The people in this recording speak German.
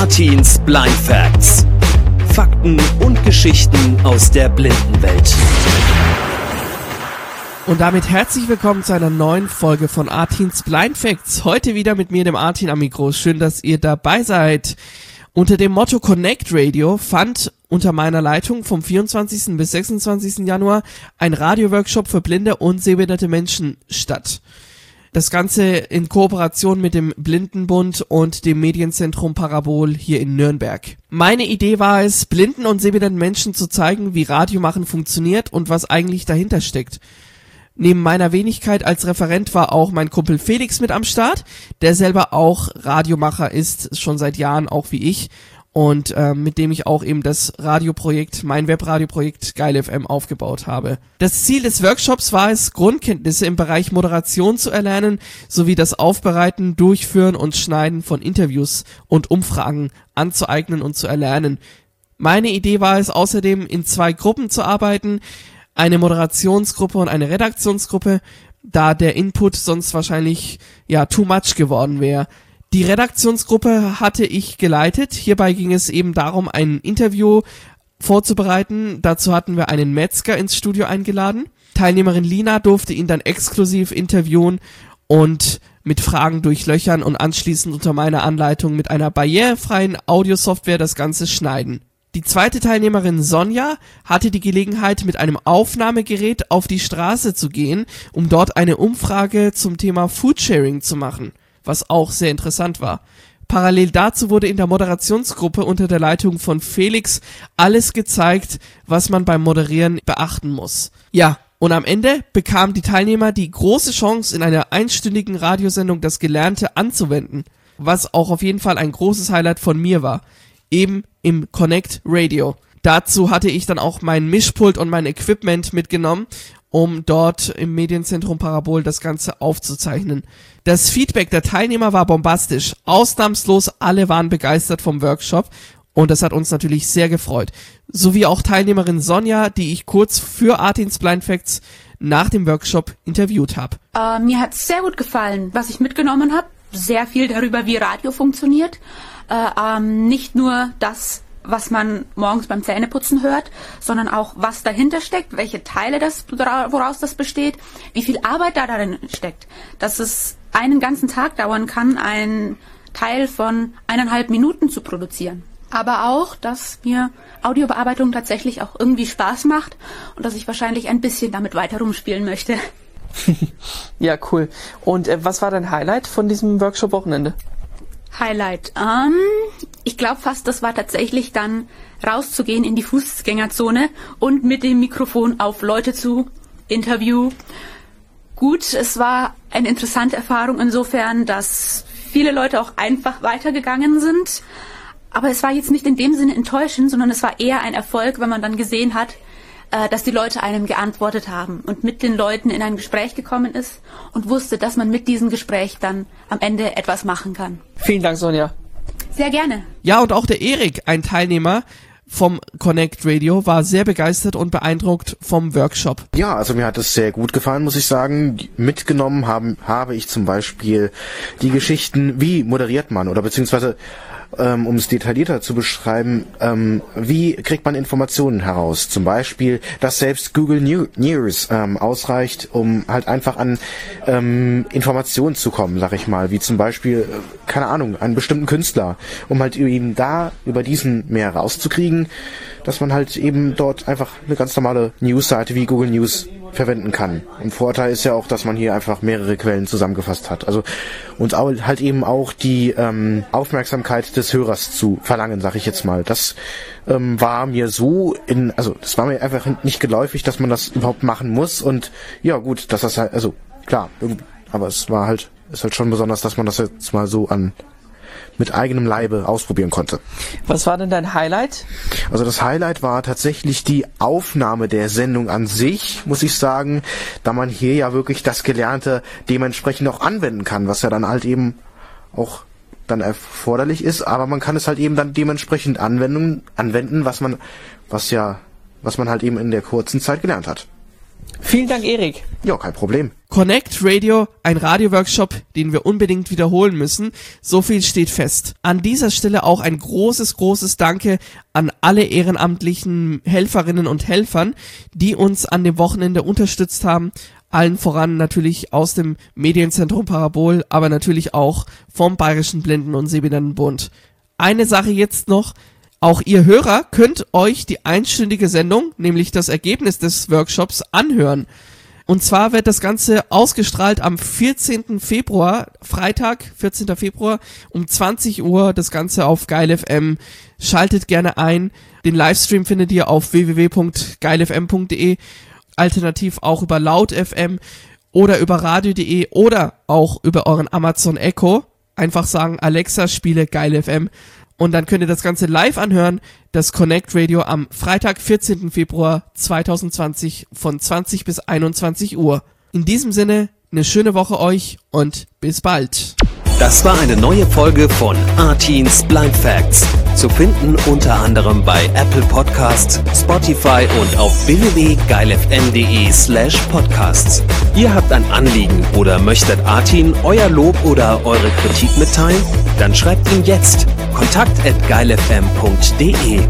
Martins Blind Facts. Fakten und Geschichten aus der Blindenwelt. Und damit herzlich willkommen zu einer neuen Folge von Artins Blind Facts. Heute wieder mit mir, dem Artin am Mikro. Schön, dass ihr dabei seid. Unter dem Motto Connect Radio fand unter meiner Leitung vom 24. bis 26. Januar ein Radioworkshop für blinde und sehbehinderte Menschen statt. Das Ganze in Kooperation mit dem Blindenbund und dem Medienzentrum Parabol hier in Nürnberg. Meine Idee war es, blinden und sehbehinderten Menschen zu zeigen, wie Radiomachen funktioniert und was eigentlich dahinter steckt. Neben meiner Wenigkeit als Referent war auch mein Kumpel Felix mit am Start, der selber auch Radiomacher ist, schon seit Jahren auch wie ich und äh, mit dem ich auch eben das Radioprojekt, mein Webradioprojekt Geil FM aufgebaut habe. Das Ziel des Workshops war es, Grundkenntnisse im Bereich Moderation zu erlernen, sowie das Aufbereiten, Durchführen und Schneiden von Interviews und Umfragen anzueignen und zu erlernen. Meine Idee war es außerdem, in zwei Gruppen zu arbeiten, eine Moderationsgruppe und eine Redaktionsgruppe, da der Input sonst wahrscheinlich ja too much geworden wäre. Die Redaktionsgruppe hatte ich geleitet. Hierbei ging es eben darum, ein Interview vorzubereiten. Dazu hatten wir einen Metzger ins Studio eingeladen. Teilnehmerin Lina durfte ihn dann exklusiv interviewen und mit Fragen durchlöchern und anschließend unter meiner Anleitung mit einer barrierefreien Audiosoftware das Ganze schneiden. Die zweite Teilnehmerin Sonja hatte die Gelegenheit, mit einem Aufnahmegerät auf die Straße zu gehen, um dort eine Umfrage zum Thema Foodsharing zu machen, was auch sehr interessant war. Parallel dazu wurde in der Moderationsgruppe unter der Leitung von Felix alles gezeigt, was man beim Moderieren beachten muss. Ja, und am Ende bekamen die Teilnehmer die große Chance, in einer einstündigen Radiosendung das Gelernte anzuwenden, was auch auf jeden Fall ein großes Highlight von mir war eben im Connect Radio. Dazu hatte ich dann auch mein Mischpult und mein Equipment mitgenommen, um dort im Medienzentrum Parabol das Ganze aufzuzeichnen. Das Feedback der Teilnehmer war bombastisch. Ausnahmslos alle waren begeistert vom Workshop und das hat uns natürlich sehr gefreut. Sowie auch Teilnehmerin Sonja, die ich kurz für Artins Blind Facts nach dem Workshop interviewt habe. Äh, mir hat sehr gut gefallen, was ich mitgenommen habe. Sehr viel darüber, wie Radio funktioniert äh, ähm, nicht nur das, was man morgens beim Zähneputzen hört, sondern auch, was dahinter steckt, welche Teile das, woraus das besteht, wie viel Arbeit da darin steckt. Dass es einen ganzen Tag dauern kann, ein Teil von eineinhalb Minuten zu produzieren. Aber auch, dass mir Audiobearbeitung tatsächlich auch irgendwie Spaß macht und dass ich wahrscheinlich ein bisschen damit weiter rumspielen möchte. ja, cool. Und äh, was war dein Highlight von diesem Workshop-Wochenende? Highlight. Ähm, ich glaube fast, das war tatsächlich dann rauszugehen in die Fußgängerzone und mit dem Mikrofon auf Leute zu Interview. Gut, es war eine interessante Erfahrung insofern, dass viele Leute auch einfach weitergegangen sind. Aber es war jetzt nicht in dem Sinne enttäuschend, sondern es war eher ein Erfolg, wenn man dann gesehen hat, äh, dass die Leute einem geantwortet haben und mit den Leuten in ein Gespräch gekommen ist und wusste, dass man mit diesem Gespräch dann am Ende etwas machen kann. Vielen Dank, Sonja. Sehr gerne. Ja, und auch der Erik, ein Teilnehmer, vom Connect Radio, war sehr begeistert und beeindruckt vom Workshop. Ja, also mir hat es sehr gut gefallen, muss ich sagen. Mitgenommen haben, habe ich zum Beispiel die Geschichten, wie moderiert man oder beziehungsweise ähm, um es detaillierter zu beschreiben, ähm, wie kriegt man Informationen heraus? Zum Beispiel, dass selbst Google News ähm, ausreicht, um halt einfach an ähm, Informationen zu kommen, sag ich mal, wie zum Beispiel, äh, keine Ahnung, einen bestimmten Künstler, um halt eben da über diesen mehr rauszukriegen, dass man halt eben dort einfach eine ganz normale News-Seite wie Google News verwenden kann. Und Vorteil ist ja auch, dass man hier einfach mehrere Quellen zusammengefasst hat. Also und halt eben auch die ähm, Aufmerksamkeit des Hörers zu verlangen, sag ich jetzt mal. Das ähm, war mir so in, also das war mir einfach nicht geläufig, dass man das überhaupt machen muss. Und ja gut, dass das halt, also klar, aber es war halt, ist halt schon besonders, dass man das jetzt mal so an mit eigenem Leibe ausprobieren konnte. Was war denn dein Highlight? Also das Highlight war tatsächlich die Aufnahme der Sendung an sich, muss ich sagen, da man hier ja wirklich das Gelernte dementsprechend auch anwenden kann, was ja dann halt eben auch dann erforderlich ist, aber man kann es halt eben dann dementsprechend anwenden, anwenden, was man, was ja, was man halt eben in der kurzen Zeit gelernt hat. Vielen Dank, Erik. Ja, kein Problem. Connect Radio, ein Radioworkshop, den wir unbedingt wiederholen müssen. So viel steht fest. An dieser Stelle auch ein großes, großes Danke an alle ehrenamtlichen Helferinnen und Helfern, die uns an dem Wochenende unterstützt haben. Allen voran natürlich aus dem Medienzentrum Parabol, aber natürlich auch vom Bayerischen Blinden- und Sehbehindertenbund. Eine Sache jetzt noch. Auch ihr Hörer könnt euch die einstündige Sendung, nämlich das Ergebnis des Workshops, anhören. Und zwar wird das Ganze ausgestrahlt am 14. Februar, Freitag, 14. Februar um 20 Uhr, das Ganze auf Geil FM. Schaltet gerne ein. Den Livestream findet ihr auf www.geilfm.de, alternativ auch über Laut FM oder über radio.de oder auch über euren Amazon Echo. Einfach sagen, Alexa, spiele Geil FM. Und dann könnt ihr das Ganze live anhören, das Connect Radio am Freitag, 14. Februar 2020 von 20 bis 21 Uhr. In diesem Sinne, eine schöne Woche euch und bis bald. Das war eine neue Folge von Artins Blind Facts. Zu finden unter anderem bei Apple Podcasts, Spotify und auf www.geilfm.de slash podcasts. Ihr habt ein Anliegen oder möchtet Artin euer Lob oder eure Kritik mitteilen? Dann schreibt ihn jetzt kontakt at geilfm.de.